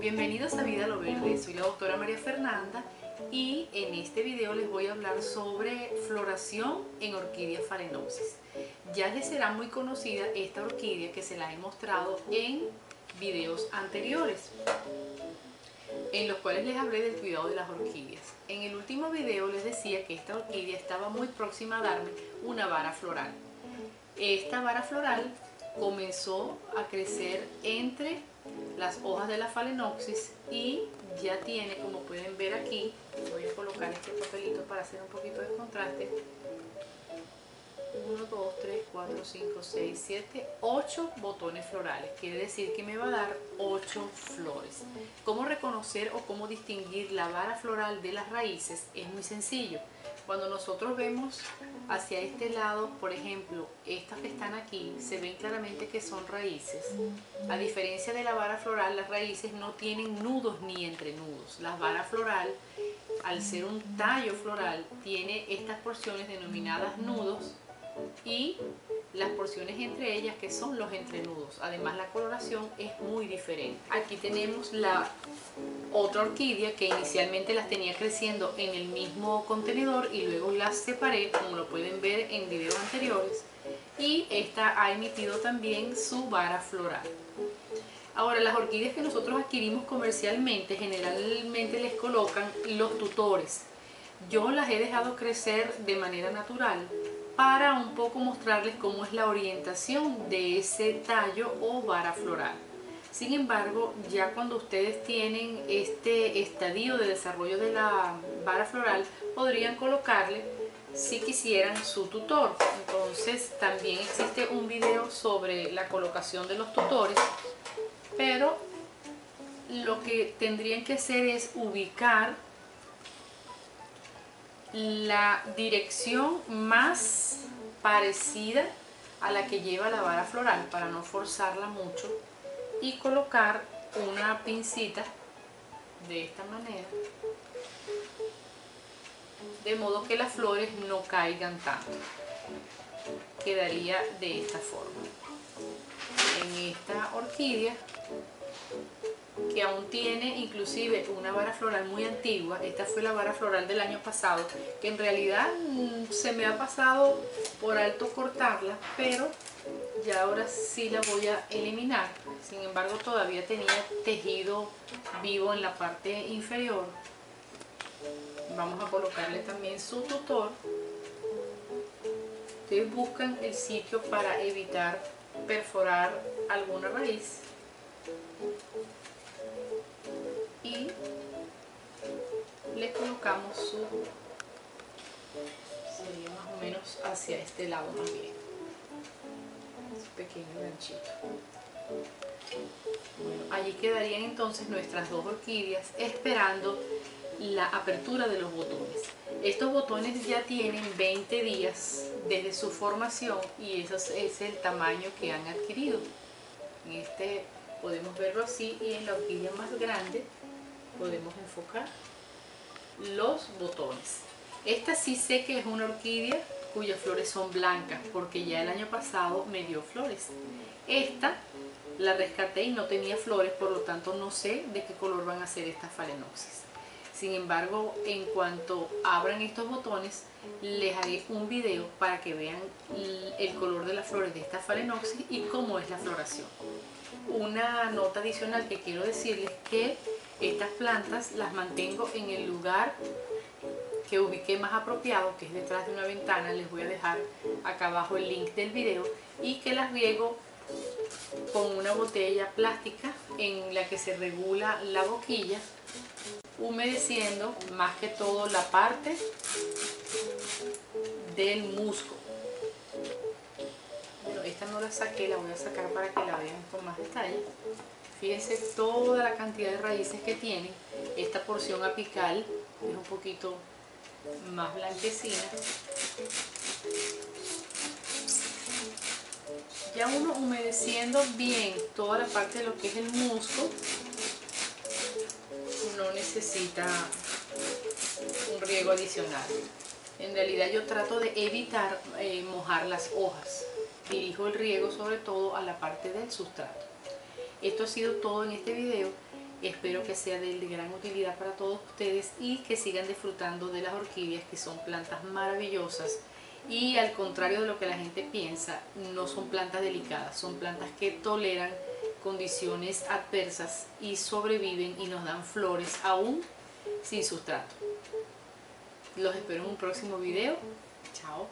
Bienvenidos a Vida Lo Verde, soy la doctora María Fernanda y en este video les voy a hablar sobre floración en orquídea phalaenopsis. Ya les será muy conocida esta orquídea que se la he mostrado en videos anteriores en los cuales les hablé del cuidado de las orquídeas. En el último video les decía que esta orquídea estaba muy próxima a darme una vara floral. Esta vara floral comenzó a crecer entre las hojas de la phalaenopsis y ya tiene, como pueden ver aquí, voy a colocar este papelito para hacer un poquito de contraste, 1, 2, 3, 4, 5, 6, 7, 8 botones florales. Quiere decir que me va a dar 8 flores. ¿Cómo reconocer o cómo distinguir la vara floral de las raíces? Es muy sencillo. Cuando nosotros vemos hacia este lado, por ejemplo, estas que están aquí, se ven claramente que son raíces. A diferencia de la vara floral, las raíces no tienen nudos ni entrenudos. La vara floral, al ser un tallo floral, tiene estas porciones denominadas nudos y las porciones entre ellas que son los entrenudos. Además la coloración es muy diferente. Aquí tenemos la otra orquídea que inicialmente las tenía creciendo en el mismo contenedor y luego las separé como lo pueden ver en videos anteriores y esta ha emitido también su vara floral. Ahora las orquídeas que nosotros adquirimos comercialmente generalmente les colocan los tutores. Yo las he dejado crecer de manera natural para un poco mostrarles cómo es la orientación de ese tallo o vara floral. Sin embargo, ya cuando ustedes tienen este estadio de desarrollo de la vara floral, podrían colocarle, si quisieran, su tutor. Entonces, también existe un video sobre la colocación de los tutores, pero lo que tendrían que hacer es ubicar la dirección más parecida a la que lleva la vara floral para no forzarla mucho y colocar una pincita de esta manera de modo que las flores no caigan tanto. Quedaría de esta forma. En esta orquídea que aún tiene inclusive una vara floral muy antigua, esta fue la vara floral del año pasado, que en realidad mm, se me ha pasado por alto cortarla, pero ya ahora sí la voy a eliminar, sin embargo todavía tenía tejido vivo en la parte inferior, vamos a colocarle también su tutor, ustedes buscan el sitio para evitar perforar alguna raíz y le colocamos su sería más o menos hacia este lado más bien su pequeño ganchito. Bueno, allí quedarían entonces nuestras dos orquídeas esperando la apertura de los botones. Estos botones ya tienen 20 días desde su formación y ese es el tamaño que han adquirido. En este podemos verlo así y en la orquídea más grande podemos enfocar los botones. Esta sí sé que es una orquídea cuyas flores son blancas porque ya el año pasado me dio flores. Esta la rescaté y no tenía flores por lo tanto no sé de qué color van a ser estas phalaenopsis sin embargo en cuanto abran estos botones les haré un video para que vean el color de las flores de esta phalaenopsis y cómo es la floración. Una nota adicional que quiero decirles que estas plantas las mantengo en el lugar que ubiqué más apropiado, que es detrás de una ventana, les voy a dejar acá abajo el link del video, y que las riego con una botella plástica en la que se regula la boquilla, humedeciendo más que todo la parte del musgo. Bueno, esta no la saqué, la voy a sacar para que la vean con más detalle. Fíjense toda la cantidad de raíces que tiene. Esta porción apical es un poquito más blanquecina. Ya uno humedeciendo bien toda la parte de lo que es el musgo, no necesita un riego adicional. En realidad yo trato de evitar eh, mojar las hojas. Dirijo el riego sobre todo a la parte del sustrato. Esto ha sido todo en este video. Espero que sea de gran utilidad para todos ustedes y que sigan disfrutando de las orquídeas que son plantas maravillosas y al contrario de lo que la gente piensa, no son plantas delicadas, son plantas que toleran condiciones adversas y sobreviven y nos dan flores aún sin sustrato. Los espero en un próximo video. Chao.